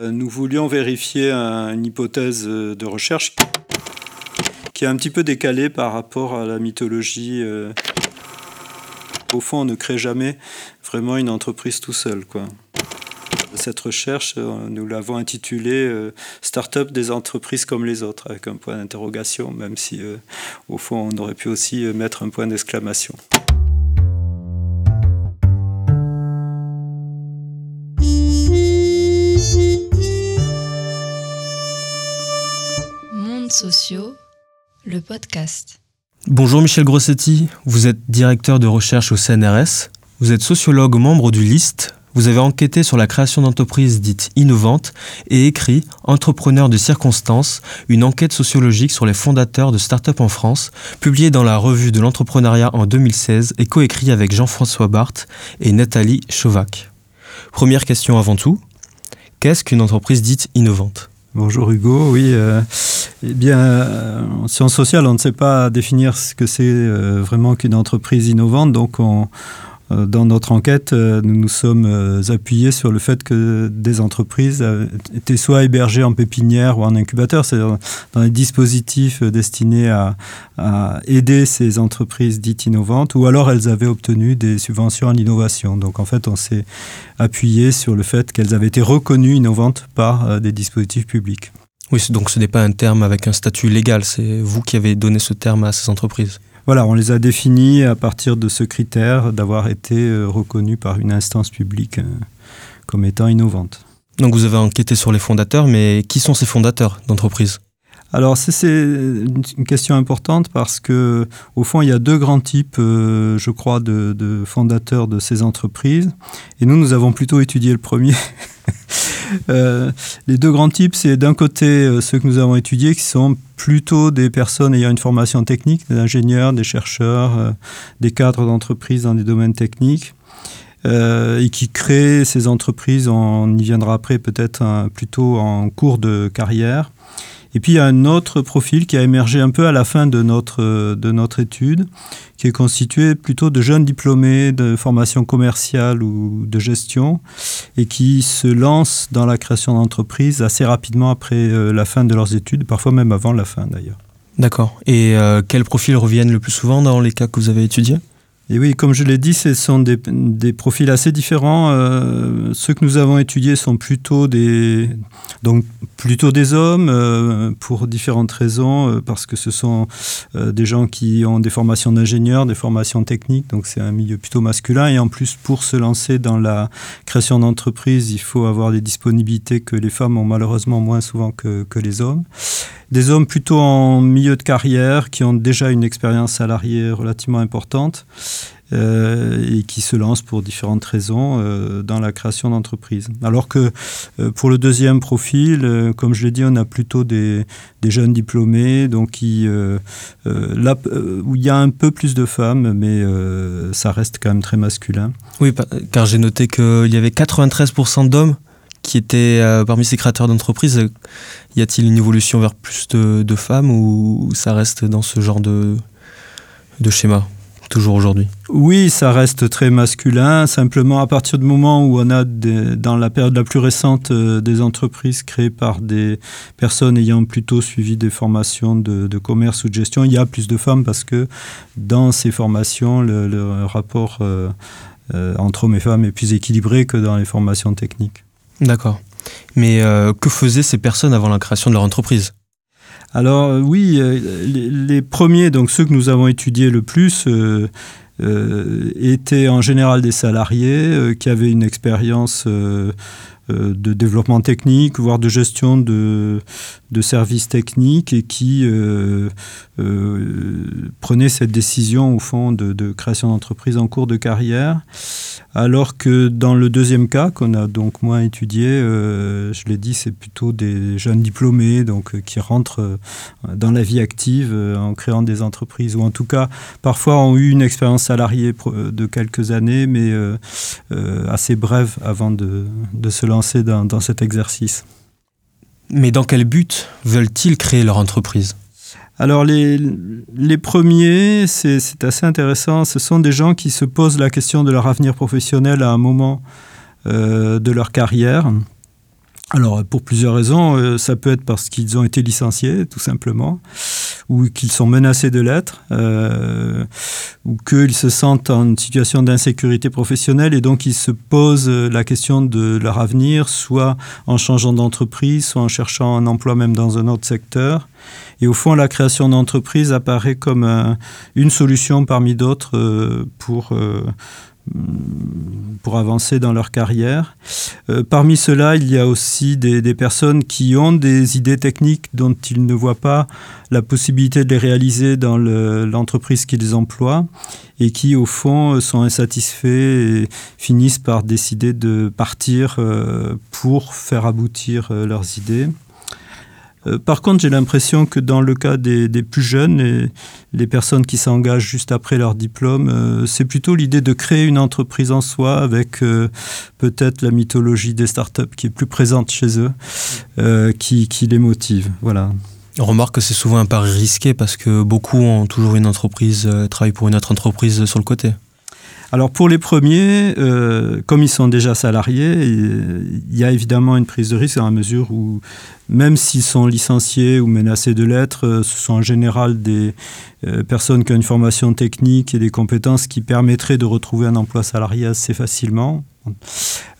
Nous voulions vérifier une hypothèse de recherche qui est un petit peu décalée par rapport à la mythologie. Au fond, on ne crée jamais vraiment une entreprise tout seul. Cette recherche, euh, nous l'avons intitulée euh, Start-up des entreprises comme les autres, avec un point d'interrogation, même si euh, au fond on aurait pu aussi mettre un point d'exclamation. Sociaux, le podcast. Bonjour Michel Grossetti, vous êtes directeur de recherche au CNRS, vous êtes sociologue membre du LIST, vous avez enquêté sur la création d'entreprises dites innovantes et écrit Entrepreneurs de circonstances, une enquête sociologique sur les fondateurs de start-up en France, publiée dans la revue de l'entrepreneuriat en 2016 et coécrit avec Jean-François Barthes et Nathalie Chauvac. Première question avant tout, qu'est-ce qu'une entreprise dite innovante? Bonjour Hugo, oui. Euh, eh bien, euh, en sciences sociales, on ne sait pas définir ce que c'est euh, vraiment qu'une entreprise innovante, donc on, dans notre enquête, euh, nous nous sommes euh, appuyés sur le fait que des entreprises étaient soit hébergées en pépinière ou en incubateur, c'est-à-dire dans des dispositifs destinés à, aider ces entreprises dites innovantes, ou alors elles avaient obtenu des subventions en innovation. Donc en fait, on s'est appuyé sur le fait qu'elles avaient été reconnues innovantes par des dispositifs publics. Oui, donc ce n'est pas un terme avec un statut légal, c'est vous qui avez donné ce terme à ces entreprises. Voilà, on les a définis à partir de ce critère d'avoir été euh, reconnus par une instance publique euh, comme étant innovantes. Donc vous avez enquêté sur les fondateurs, mais qui sont ces fondateurs d'entreprises alors c'est une question importante parce que au fond il y a deux grands types, euh, je crois, de, fondateurs de ces entreprises. Et nous, nous avons plutôt étudié le premier. Euh, les deux grands types, c'est d'un côté euh, ceux que nous avons étudiés qui sont plutôt des personnes ayant une formation technique, des ingénieurs, des chercheurs, des cadres d'entreprise dans des domaines techniques. et qui créent ces entreprises, on y viendra après peut-être plutôt en cours de carrière, et puis il y a un autre profil qui a émergé un peu à la fin de notre, de notre étude, qui est constitué plutôt de jeunes diplômés de formation commerciale ou de gestion, et qui se lancent dans la création d'entreprises assez rapidement après euh, la fin de leurs études, parfois même avant la fin d'ailleurs. D'accord. Et euh, quels profils reviennent le plus souvent dans les cas que vous avez étudiés? Et oui, comme je l'ai dit, ce sont des, profils assez différents. Euh, ceux que nous avons étudiés sont plutôt des, donc plutôt des hommes euh, pour différentes raisons, euh, parce que ce sont des gens qui ont des formations d'ingénieurs, des formations techniques, donc c'est un milieu plutôt masculin. Et en plus, pour se lancer dans la création d'entreprise, il faut avoir des disponibilités que les femmes ont malheureusement moins souvent que, que les hommes des hommes plutôt en milieu de carrière qui ont déjà une expérience salariée relativement importante et qui se lancent pour différentes raisons euh, dans la création d'entreprises. Alors que euh, pour le deuxième profil, comme je l'ai dit, on a plutôt des, jeunes diplômés, donc qui, là, où il y a un peu plus de femmes, mais ça reste quand même très masculin. Oui, car j'ai noté qu'il y avait 93% d'hommes qui étaient parmi ces créateurs d'entreprises. Y a-t-il une évolution vers plus de, femmes ou ça reste dans ce genre de schéma? Toujours aujourd'hui Oui, ça reste très masculin. Simplement, à partir du moment où on a, dans la période la plus récente, euh, des entreprises créées par des personnes ayant plutôt suivi des formations de, commerce ou de gestion, il y a plus de femmes parce que dans ces formations, le, rapport euh, euh, entre hommes et femmes est plus équilibré que dans les formations techniques. D'accord. Mais que faisaient ces personnes avant la création de leur entreprise? Alors euh, oui, euh, les, premiers, donc ceux que nous avons étudiés le plus, étaient en général des salariés qui avaient une expérience euh, de développement technique, voire de gestion de, de services techniques et qui euh, euh, prenait cette décision au fond de, de création d'entreprise en cours de carrière. Alors que dans le deuxième cas, qu'on a donc moins étudié, je l'ai dit, c'est plutôt des jeunes diplômés donc, qui rentrent dans la vie active en créant des entreprises, ou en tout cas parfois ont eu une expérience salariée de quelques années, mais assez brève avant de, de se lancer dans, cet exercice. Mais dans quel but veulent-ils créer leur entreprise? Alors les, les premiers, c'est assez intéressant, ce sont des gens qui se posent la question de leur avenir professionnel à un moment euh, de leur carrière alors, pour plusieurs raisons, euh, ça peut être parce qu'ils ont été licenciés, tout simplement, ou qu'ils sont menacés de l'être, euh, ou qu'ils se sentent en situation d'insécurité professionnelle et donc ils se posent la question de leur avenir, soit en changeant d'entreprise, soit en cherchant un emploi même dans un autre secteur. Et au fond, la création d'entreprise apparaît comme une solution parmi d'autres euh, pour pour avancer dans leur carrière. Euh, parmi ceux-là, il y a aussi des, personnes qui ont des idées techniques dont ils ne voient pas la possibilité de les réaliser dans l'entreprise qui les emploie et qui, au fond, sont insatisfaits et finissent par décider de partir euh, pour faire aboutir euh, leurs idées. Euh, par contre, j'ai l'impression que dans le cas des, plus jeunes, les personnes qui s'engagent juste après leur diplôme, euh, c'est plutôt l'idée de créer une entreprise en soi avec euh, peut-être la mythologie des startups qui est plus présente chez eux, qui, qui, les motive. Voilà. On remarque que c'est souvent un pari risqué parce que beaucoup ont toujours une entreprise, travaillent pour une autre entreprise sur le côté. Alors pour les premiers, euh, comme ils sont déjà salariés, il y a évidemment une prise de risque dans la mesure où même s'ils sont licenciés ou menacés de l'être, euh, ce sont en général des euh, personnes qui ont une formation technique et des compétences qui permettraient de retrouver un emploi salarié assez facilement.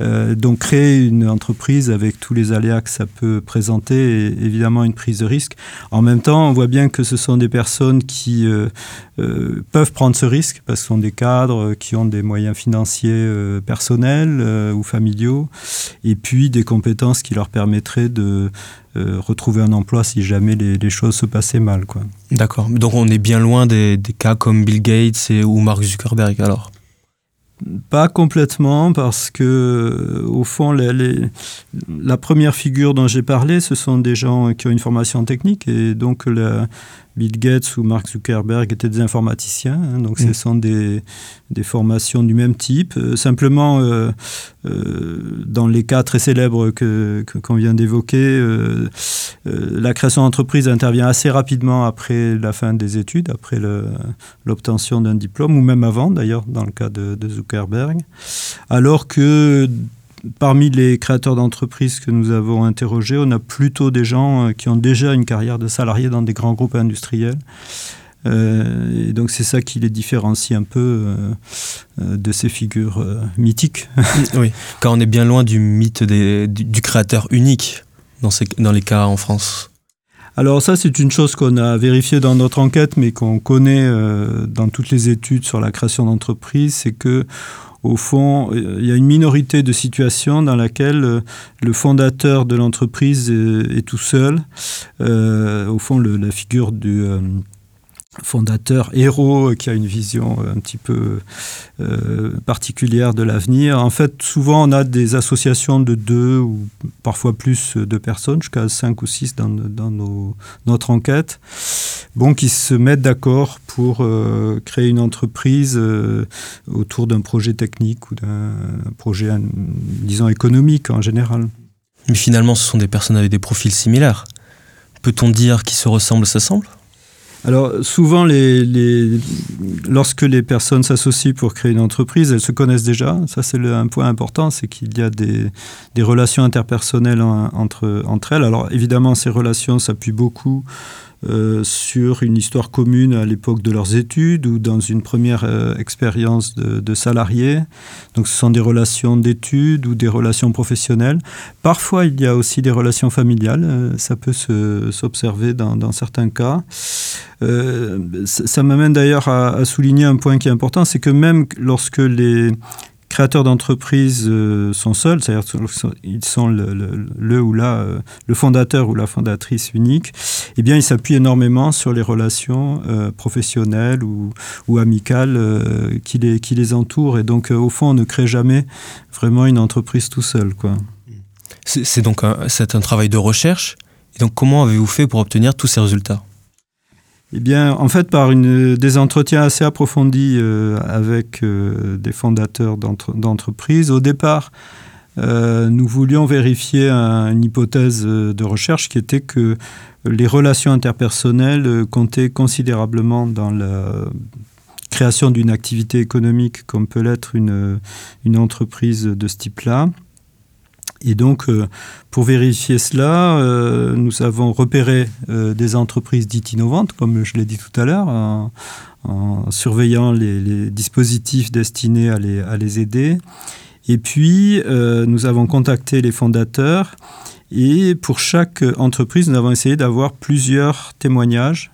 Euh, donc créer une entreprise avec tous les aléas que ça peut présenter est évidemment une prise de risque. En même temps, on voit bien que ce sont des personnes qui euh, euh, peuvent prendre ce risque parce que sont des cadres qui ont des moyens financiers personnels ou familiaux et puis des compétences qui leur permettraient de retrouver un emploi si jamais les, choses se passaient mal. D'accord. Donc on est bien loin des, cas comme Bill Gates ou Mark Zuckerberg alors? Pas complètement, parce que, au fond, la première figure dont j'ai parlé, ce sont des gens qui ont une formation technique, et donc la, Bill Gates ou Mark Zuckerberg étaient des informaticiens, hein, donc ce mm. sont des, des, formations du même type. Euh, simplement, euh, euh, dans les cas très célèbres que, qu'on vient d'évoquer, la création d'entreprise intervient assez rapidement après la fin des études, après l'obtention d'un diplôme, ou même avant d'ailleurs, dans le cas de, de Zuckerberg. Alors que parmi les créateurs d'entreprises que nous avons interrogés, on a plutôt des gens euh, qui ont déjà une carrière de salarié dans des grands groupes industriels. Euh, et donc c'est ça qui les différencie un peu euh, de ces figures mythiques. oui, car on est bien loin du mythe du, créateur unique dans, dans les cas en France. Alors ça, c'est une chose qu'on a vérifiée dans notre enquête, mais qu'on connaît dans toutes les études sur la création d'entreprises, c'est que au fond, il y a une minorité de situations dans laquelle euh, le fondateur de l'entreprise est, tout seul. Euh, au fond, la figure du euh, fondateur héros qui a une vision un petit peu particulière de l'avenir. En fait, souvent, on a des associations de deux ou parfois plus de personnes, jusqu'à cinq ou six dans, dans notre enquête bon, qui se mettent d'accord pour euh, créer une entreprise euh, autour d'un projet technique ou d'un projet, disons, économique en général. Mais finalement, ce sont des personnes avec des profils similaires. Peut-on dire qu'ils se ressemblent, s'assemblent alors souvent, les, lorsque les personnes s'associent pour créer une entreprise, elles se connaissent déjà. Ça, c'est un point important, c'est qu'il y a des, relations interpersonnelles entre, entre elles. Alors évidemment, ces relations s'appuient beaucoup sur une histoire commune à l'époque de leurs études ou dans une première euh, expérience de, salarié. Donc ce sont des relations d'études ou des relations professionnelles. Parfois il y a aussi des relations familiales, euh, ça peut s'observer dans, certains cas. ça, m'amène d'ailleurs à, souligner un point qui est important, c'est que même lorsque les, créateurs d'entreprises euh, sont seuls, c'est-à-dire qu'ils sont le, ou la, euh, le fondateur ou la fondatrice unique, eh bien, ils s'appuient énormément sur les relations euh, professionnelles ou, ou amicales qui, les, qui les entourent. Et donc, au fond, on ne crée jamais vraiment une entreprise tout seul. Quoi. C'est donc un, un travail de recherche. Et donc, comment avez-vous fait pour obtenir tous ces résultats? Eh bien, en fait, par des entretiens assez approfondis euh, avec euh, des fondateurs d'entreprises, au départ, euh, nous voulions vérifier une hypothèse de recherche qui était que les relations interpersonnelles comptaient considérablement dans la création d'une activité économique comme peut l'être une, une entreprise de ce type-là. Et donc, pour vérifier cela, nous avons repéré des entreprises dites innovantes, comme je l'ai dit tout à l'heure, en, surveillant les, dispositifs destinés à les, à les aider. Et puis, nous avons contacté les fondateurs et pour chaque entreprise, nous avons essayé d'avoir plusieurs témoignages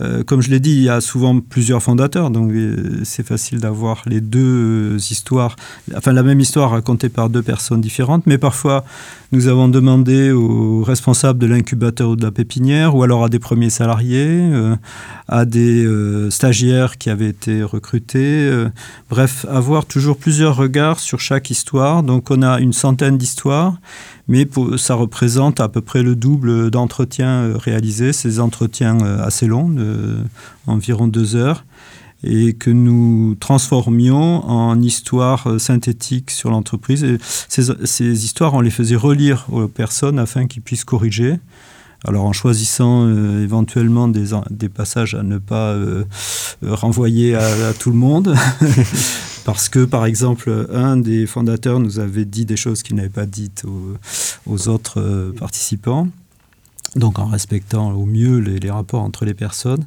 euh, comme je l'ai dit, il y a souvent plusieurs fondateurs, donc euh, c'est facile d'avoir les deux histoires, enfin la même histoire racontée par deux personnes différentes, mais parfois nous avons demandé aux responsables de l'incubateur ou de la pépinière, ou alors à des premiers salariés, euh, à des stagiaires qui avaient été recrutés, bref, avoir toujours plusieurs regards sur chaque histoire. Donc on a une centaine d'histoires, mais ça représente à peu près le double d'entretiens réalisés, ces entretiens assez longs euh, environ deux heures, et que nous transformions en histoire euh, synthétique sur l'entreprise. Ces, histoires, on les faisait relire aux personnes afin qu'ils puissent corriger. Alors en choisissant euh, éventuellement des, des, passages à ne pas renvoyer à, tout le monde, parce que par exemple un des fondateurs nous avait dit des choses qu'il n'avait pas dites aux, autres participants donc en respectant au mieux les, rapports entre les personnes.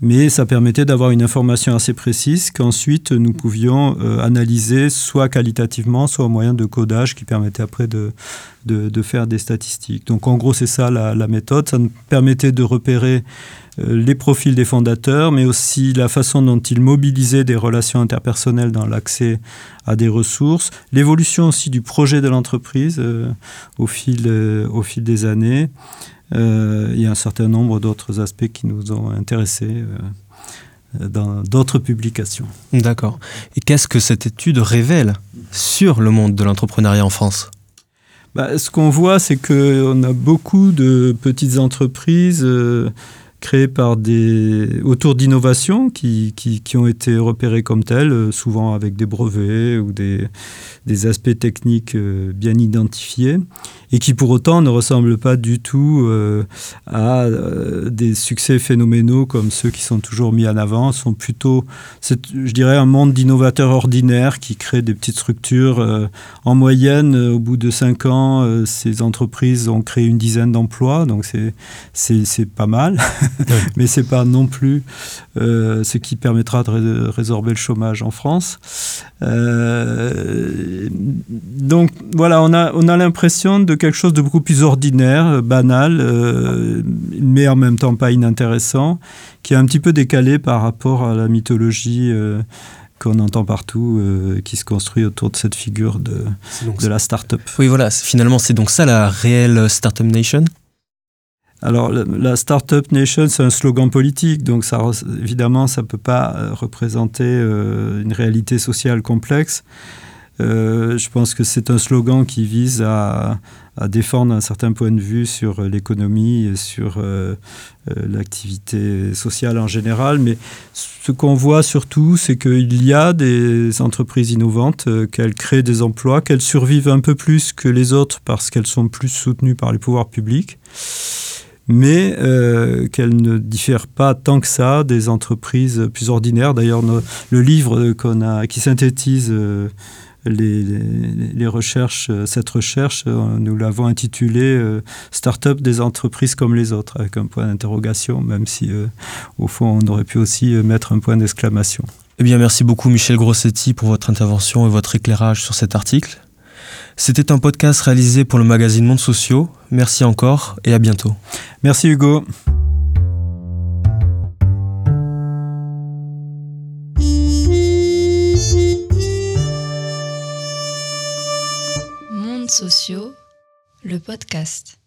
Mais ça permettait d'avoir une information assez précise qu'ensuite nous pouvions euh, analyser soit qualitativement, soit au moyen de codage qui permettait après de, de, faire des statistiques. Donc en gros, c'est ça la, méthode. Ça nous permettait de repérer les profils des fondateurs, mais aussi la façon dont ils mobilisaient des relations interpersonnelles dans l'accès à des ressources, l'évolution aussi du projet de l'entreprise euh, au, fil, au fil des années. Euh, il y a un certain nombre d'autres aspects qui nous ont intéressés euh, dans d'autres publications. D'accord. Et qu'est-ce que cette étude révèle sur le monde de l'entrepreneuriat en France? Bah, Ce qu'on voit, c'est qu'on a beaucoup de petites entreprises. Créées par des autour d'innovations qui, qui, qui, ont été repérées comme telles, euh, souvent avec des brevets ou des, des aspects techniques euh, bien identifiés, et qui pour autant ne ressemblent pas du tout euh, à des succès phénoménaux comme ceux qui sont toujours mis en avant, sont plutôt, je dirais, un monde d'innovateurs ordinaires qui créent des petites structures. en moyenne, au bout de cinq ans, ces entreprises ont créé une dizaine d'emplois, donc c'est pas mal. mais ce n'est pas non plus euh, ce qui permettra de résorber le chômage en France. Euh, donc voilà, on a, on a l'impression de quelque chose de beaucoup plus ordinaire, banal, euh, mais en même temps pas inintéressant, qui est un petit peu décalé par rapport à la mythologie qu'on entend partout, qui se construit autour de cette figure de, de la start-up. Oui, voilà, finalement, c'est donc ça la réelle Startup Nation? Alors, la Startup Nation, c'est un slogan politique, donc ça, évidemment, ça ne peut pas euh, représenter euh, une réalité sociale complexe. Euh, je pense que c'est un slogan qui vise à, défendre un certain point de vue sur l'économie et sur l'activité sociale en général. Mais ce qu'on voit surtout, c'est qu'il y a des entreprises innovantes, qu'elles créent des emplois, qu'elles survivent un peu plus que les autres parce qu'elles sont plus soutenues par les pouvoirs publics mais euh, qu'elle ne diffère pas tant que ça des entreprises plus ordinaires. D'ailleurs, le livre qu'on a, qui synthétise euh, les, recherches, cette recherche, euh, nous l'avons intitulé Start-up des entreprises comme les autres, avec un point d'interrogation, même si au fond on aurait pu aussi mettre un point d'exclamation. Eh bien, merci beaucoup Michel Grossetti pour votre intervention et votre éclairage sur cet article. C'était un podcast réalisé pour le magazine Monde Sociaux. Merci encore et à bientôt. Merci Hugo. Monde Sociaux, le podcast.